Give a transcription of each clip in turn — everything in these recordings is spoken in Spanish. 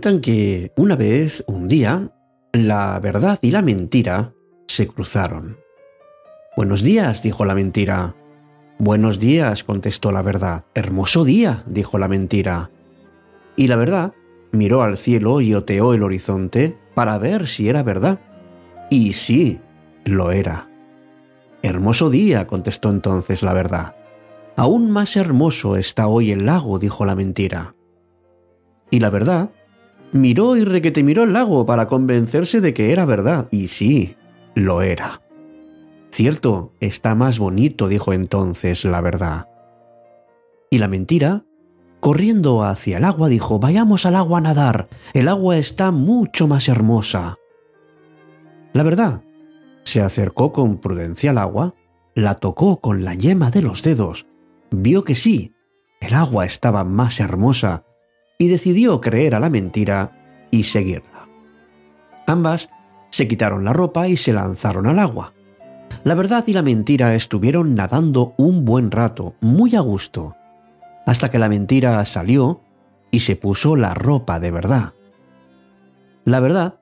Que una vez, un día, la verdad y la mentira se cruzaron. Buenos días, dijo la mentira. Buenos días, contestó la verdad. Hermoso día, dijo la mentira. Y la verdad miró al cielo y oteó el horizonte para ver si era verdad. Y sí, lo era. Hermoso día, contestó entonces la verdad. Aún más hermoso está hoy el lago, dijo la mentira. Y la verdad miró y requete miró el lago para convencerse de que era verdad. Y sí, lo era. Cierto, está más bonito, dijo entonces la verdad. Y la mentira, corriendo hacia el agua, dijo, vayamos al agua a nadar, el agua está mucho más hermosa. La verdad, se acercó con prudencia al agua, la tocó con la yema de los dedos, vio que sí, el agua estaba más hermosa, y decidió creer a la mentira y seguirla. Ambas se quitaron la ropa y se lanzaron al agua. La verdad y la mentira estuvieron nadando un buen rato, muy a gusto, hasta que la mentira salió y se puso la ropa de verdad. La verdad,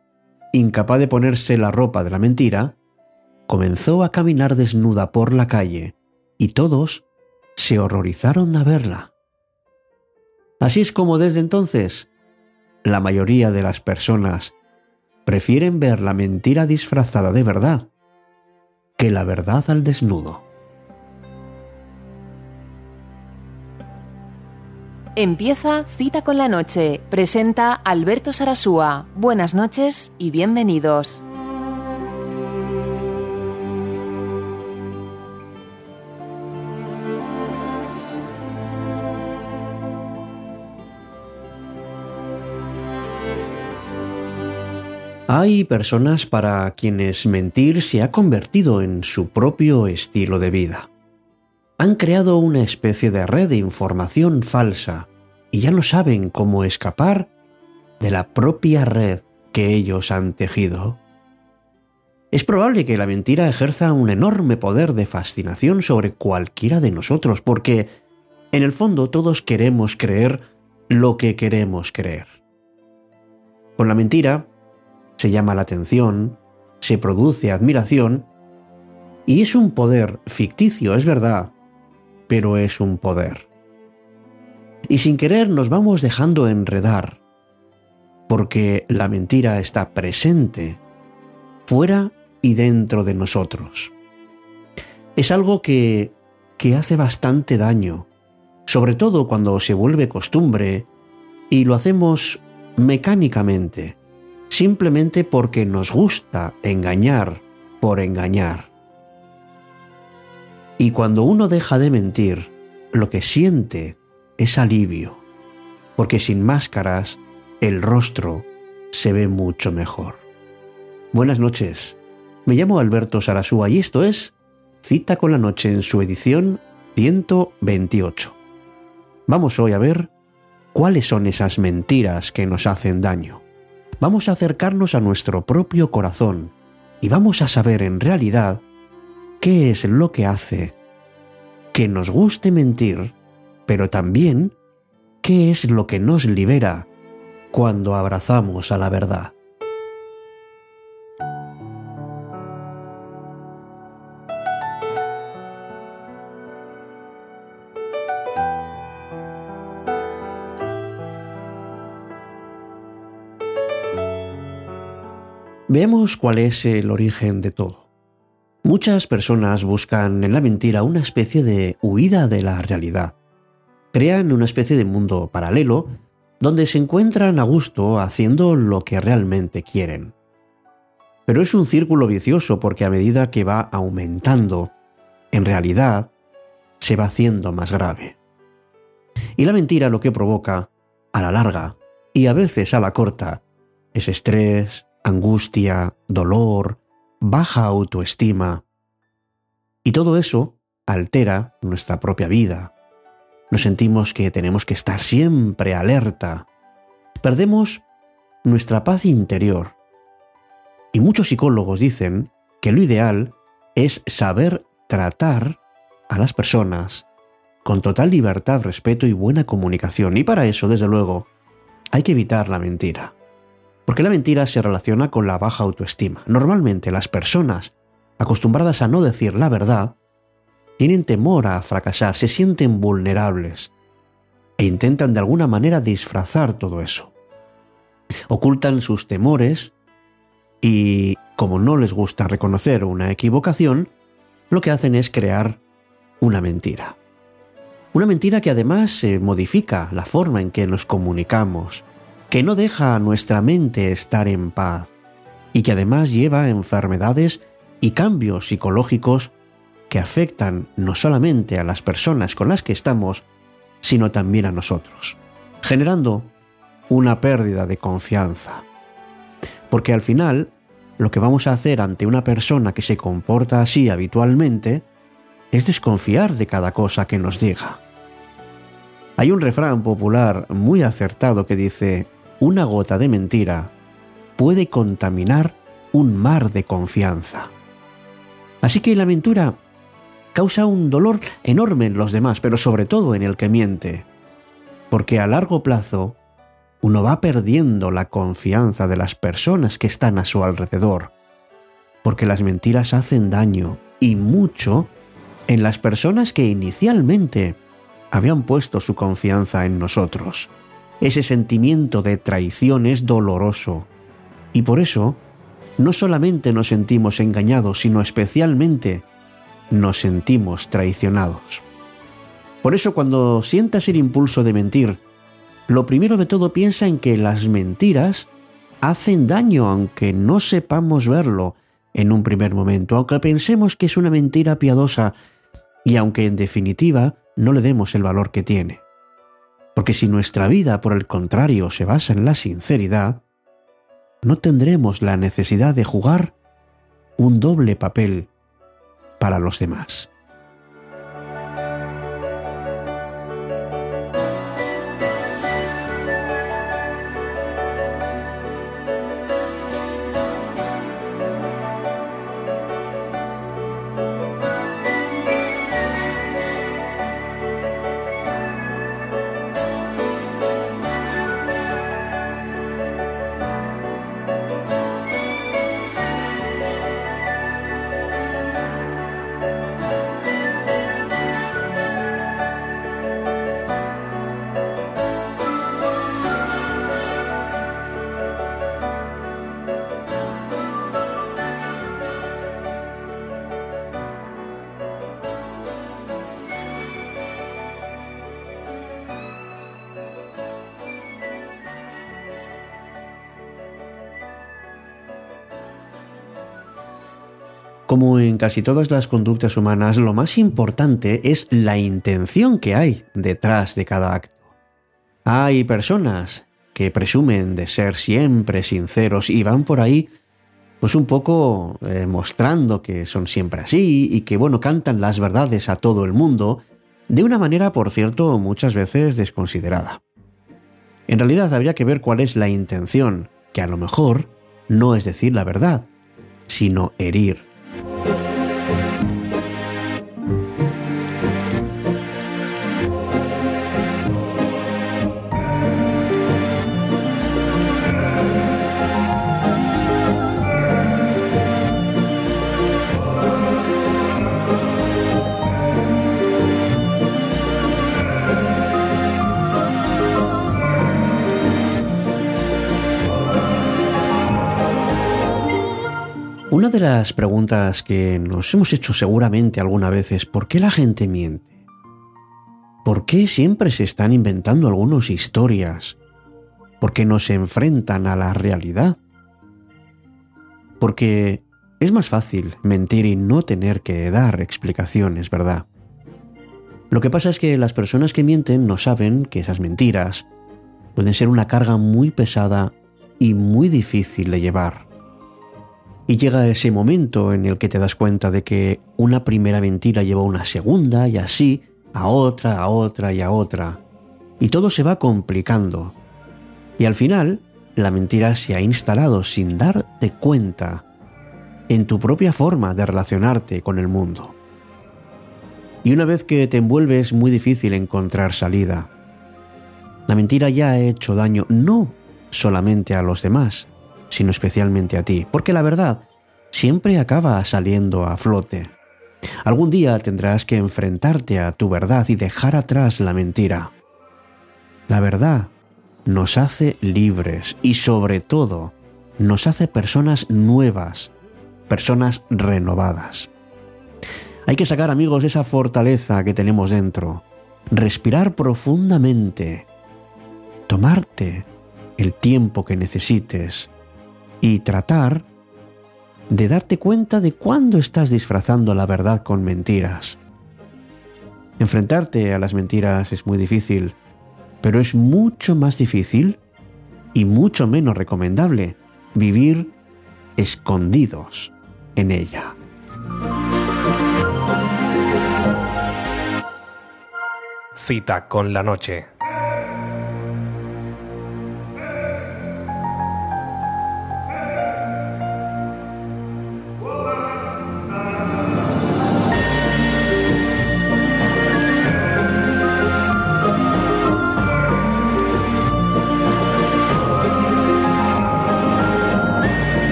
incapaz de ponerse la ropa de la mentira, comenzó a caminar desnuda por la calle y todos se horrorizaron a verla. Así es como desde entonces la mayoría de las personas prefieren ver la mentira disfrazada de verdad que la verdad al desnudo. Empieza Cita con la Noche. Presenta Alberto Sarasúa. Buenas noches y bienvenidos. Hay personas para quienes mentir se ha convertido en su propio estilo de vida. Han creado una especie de red de información falsa y ya no saben cómo escapar de la propia red que ellos han tejido. Es probable que la mentira ejerza un enorme poder de fascinación sobre cualquiera de nosotros, porque en el fondo todos queremos creer lo que queremos creer. Con la mentira se llama la atención, se produce admiración, y es un poder ficticio, es verdad, pero es un poder. Y sin querer nos vamos dejando enredar, porque la mentira está presente, fuera y dentro de nosotros. Es algo que, que hace bastante daño, sobre todo cuando se vuelve costumbre y lo hacemos mecánicamente simplemente porque nos gusta engañar por engañar. Y cuando uno deja de mentir, lo que siente es alivio, porque sin máscaras el rostro se ve mucho mejor. Buenas noches, me llamo Alberto Sarasúa y esto es Cita con la Noche en su edición 128. Vamos hoy a ver cuáles son esas mentiras que nos hacen daño vamos a acercarnos a nuestro propio corazón y vamos a saber en realidad qué es lo que hace que nos guste mentir, pero también qué es lo que nos libera cuando abrazamos a la verdad. Veamos cuál es el origen de todo. Muchas personas buscan en la mentira una especie de huida de la realidad. Crean una especie de mundo paralelo donde se encuentran a gusto haciendo lo que realmente quieren. Pero es un círculo vicioso porque a medida que va aumentando, en realidad se va haciendo más grave. Y la mentira lo que provoca, a la larga y a veces a la corta, es estrés, angustia, dolor, baja autoestima. Y todo eso altera nuestra propia vida. Nos sentimos que tenemos que estar siempre alerta. Perdemos nuestra paz interior. Y muchos psicólogos dicen que lo ideal es saber tratar a las personas con total libertad, respeto y buena comunicación. Y para eso, desde luego, hay que evitar la mentira. Porque la mentira se relaciona con la baja autoestima. Normalmente las personas acostumbradas a no decir la verdad tienen temor a fracasar, se sienten vulnerables e intentan de alguna manera disfrazar todo eso. Ocultan sus temores y, como no les gusta reconocer una equivocación, lo que hacen es crear una mentira. Una mentira que además modifica la forma en que nos comunicamos, que no deja a nuestra mente estar en paz y que además lleva enfermedades y cambios psicológicos que afectan no solamente a las personas con las que estamos, sino también a nosotros, generando una pérdida de confianza. Porque al final, lo que vamos a hacer ante una persona que se comporta así habitualmente es desconfiar de cada cosa que nos diga. Hay un refrán popular muy acertado que dice, una gota de mentira puede contaminar un mar de confianza. Así que la mentira causa un dolor enorme en los demás, pero sobre todo en el que miente, porque a largo plazo uno va perdiendo la confianza de las personas que están a su alrededor, porque las mentiras hacen daño y mucho en las personas que inicialmente habían puesto su confianza en nosotros. Ese sentimiento de traición es doloroso y por eso no solamente nos sentimos engañados, sino especialmente nos sentimos traicionados. Por eso cuando sientas el impulso de mentir, lo primero de todo piensa en que las mentiras hacen daño aunque no sepamos verlo en un primer momento, aunque pensemos que es una mentira piadosa y aunque en definitiva no le demos el valor que tiene. Porque si nuestra vida, por el contrario, se basa en la sinceridad, no tendremos la necesidad de jugar un doble papel para los demás. Como en casi todas las conductas humanas, lo más importante es la intención que hay detrás de cada acto. Hay personas que presumen de ser siempre sinceros y van por ahí pues un poco eh, mostrando que son siempre así y que bueno, cantan las verdades a todo el mundo, de una manera, por cierto, muchas veces desconsiderada. En realidad habría que ver cuál es la intención, que a lo mejor no es decir la verdad, sino herir. De las preguntas que nos hemos hecho seguramente alguna vez es ¿por qué la gente miente? ¿Por qué siempre se están inventando algunas historias? ¿Por qué no se enfrentan a la realidad? Porque es más fácil mentir y no tener que dar explicaciones, ¿verdad? Lo que pasa es que las personas que mienten no saben que esas mentiras pueden ser una carga muy pesada y muy difícil de llevar. Y llega ese momento en el que te das cuenta de que una primera mentira lleva a una segunda y así a otra, a otra y a otra. Y todo se va complicando. Y al final, la mentira se ha instalado sin darte cuenta en tu propia forma de relacionarte con el mundo. Y una vez que te envuelves es muy difícil encontrar salida. La mentira ya ha hecho daño no solamente a los demás, sino especialmente a ti, porque la verdad siempre acaba saliendo a flote. Algún día tendrás que enfrentarte a tu verdad y dejar atrás la mentira. La verdad nos hace libres y sobre todo nos hace personas nuevas, personas renovadas. Hay que sacar amigos esa fortaleza que tenemos dentro, respirar profundamente, tomarte el tiempo que necesites y tratar de darte cuenta de cuándo estás disfrazando la verdad con mentiras. Enfrentarte a las mentiras es muy difícil, pero es mucho más difícil y mucho menos recomendable vivir escondidos en ella. Cita con la noche.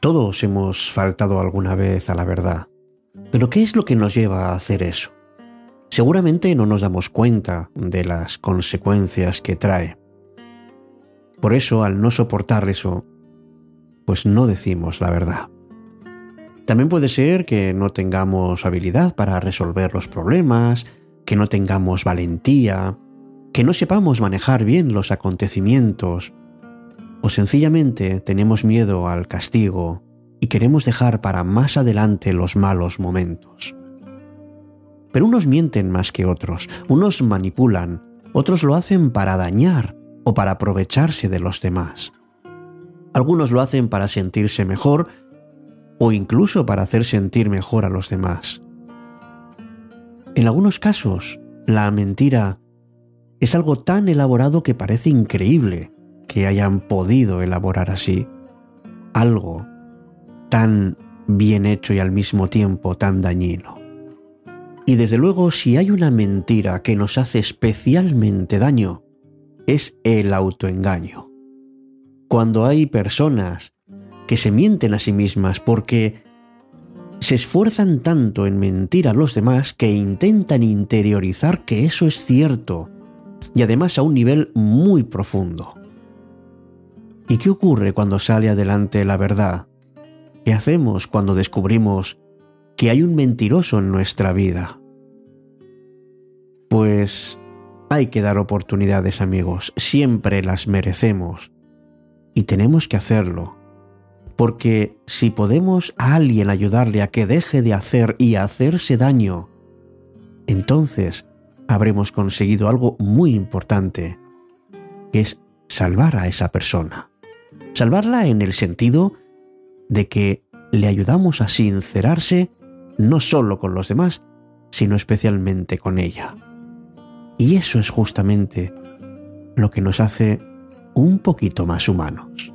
Todos hemos faltado alguna vez a la verdad. Pero ¿qué es lo que nos lleva a hacer eso? Seguramente no nos damos cuenta de las consecuencias que trae. Por eso, al no soportar eso, pues no decimos la verdad. También puede ser que no tengamos habilidad para resolver los problemas, que no tengamos valentía, que no sepamos manejar bien los acontecimientos, o sencillamente tenemos miedo al castigo y queremos dejar para más adelante los malos momentos. Pero unos mienten más que otros, unos manipulan, otros lo hacen para dañar o para aprovecharse de los demás. Algunos lo hacen para sentirse mejor o incluso para hacer sentir mejor a los demás. En algunos casos, la mentira es algo tan elaborado que parece increíble que hayan podido elaborar así algo tan bien hecho y al mismo tiempo tan dañino. Y desde luego, si hay una mentira que nos hace especialmente daño, es el autoengaño. Cuando hay personas que se mienten a sí mismas porque se esfuerzan tanto en mentir a los demás que intentan interiorizar que eso es cierto, y además a un nivel muy profundo. ¿Y qué ocurre cuando sale adelante la verdad? ¿Qué hacemos cuando descubrimos que hay un mentiroso en nuestra vida? Pues hay que dar oportunidades amigos, siempre las merecemos y tenemos que hacerlo, porque si podemos a alguien ayudarle a que deje de hacer y hacerse daño, entonces habremos conseguido algo muy importante, que es salvar a esa persona. Salvarla en el sentido de que le ayudamos a sincerarse no solo con los demás, sino especialmente con ella. Y eso es justamente lo que nos hace un poquito más humanos.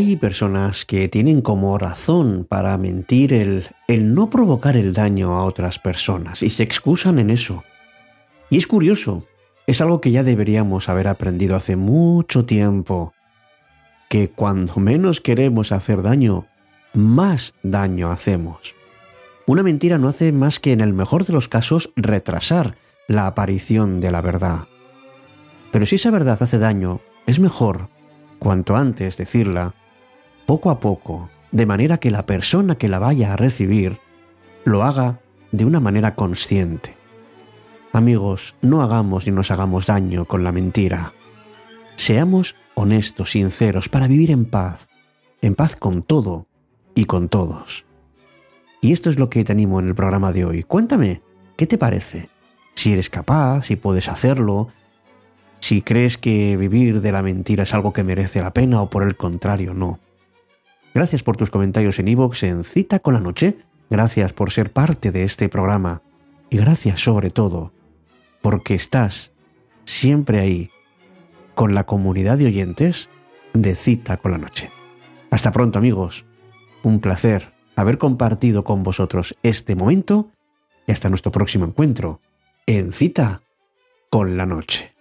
Hay personas que tienen como razón para mentir el, el no provocar el daño a otras personas y se excusan en eso. Y es curioso, es algo que ya deberíamos haber aprendido hace mucho tiempo, que cuando menos queremos hacer daño, más daño hacemos. Una mentira no hace más que en el mejor de los casos retrasar la aparición de la verdad. Pero si esa verdad hace daño, es mejor, cuanto antes decirla, poco a poco, de manera que la persona que la vaya a recibir lo haga de una manera consciente. Amigos, no hagamos ni nos hagamos daño con la mentira. Seamos honestos, sinceros, para vivir en paz, en paz con todo y con todos. Y esto es lo que te animo en el programa de hoy. Cuéntame, ¿qué te parece? Si eres capaz, si puedes hacerlo, si crees que vivir de la mentira es algo que merece la pena o por el contrario no. Gracias por tus comentarios en iVoox en Cita con la Noche. Gracias por ser parte de este programa. Y gracias sobre todo porque estás siempre ahí con la comunidad de oyentes de Cita con la Noche. Hasta pronto amigos. Un placer haber compartido con vosotros este momento y hasta nuestro próximo encuentro en Cita con la Noche.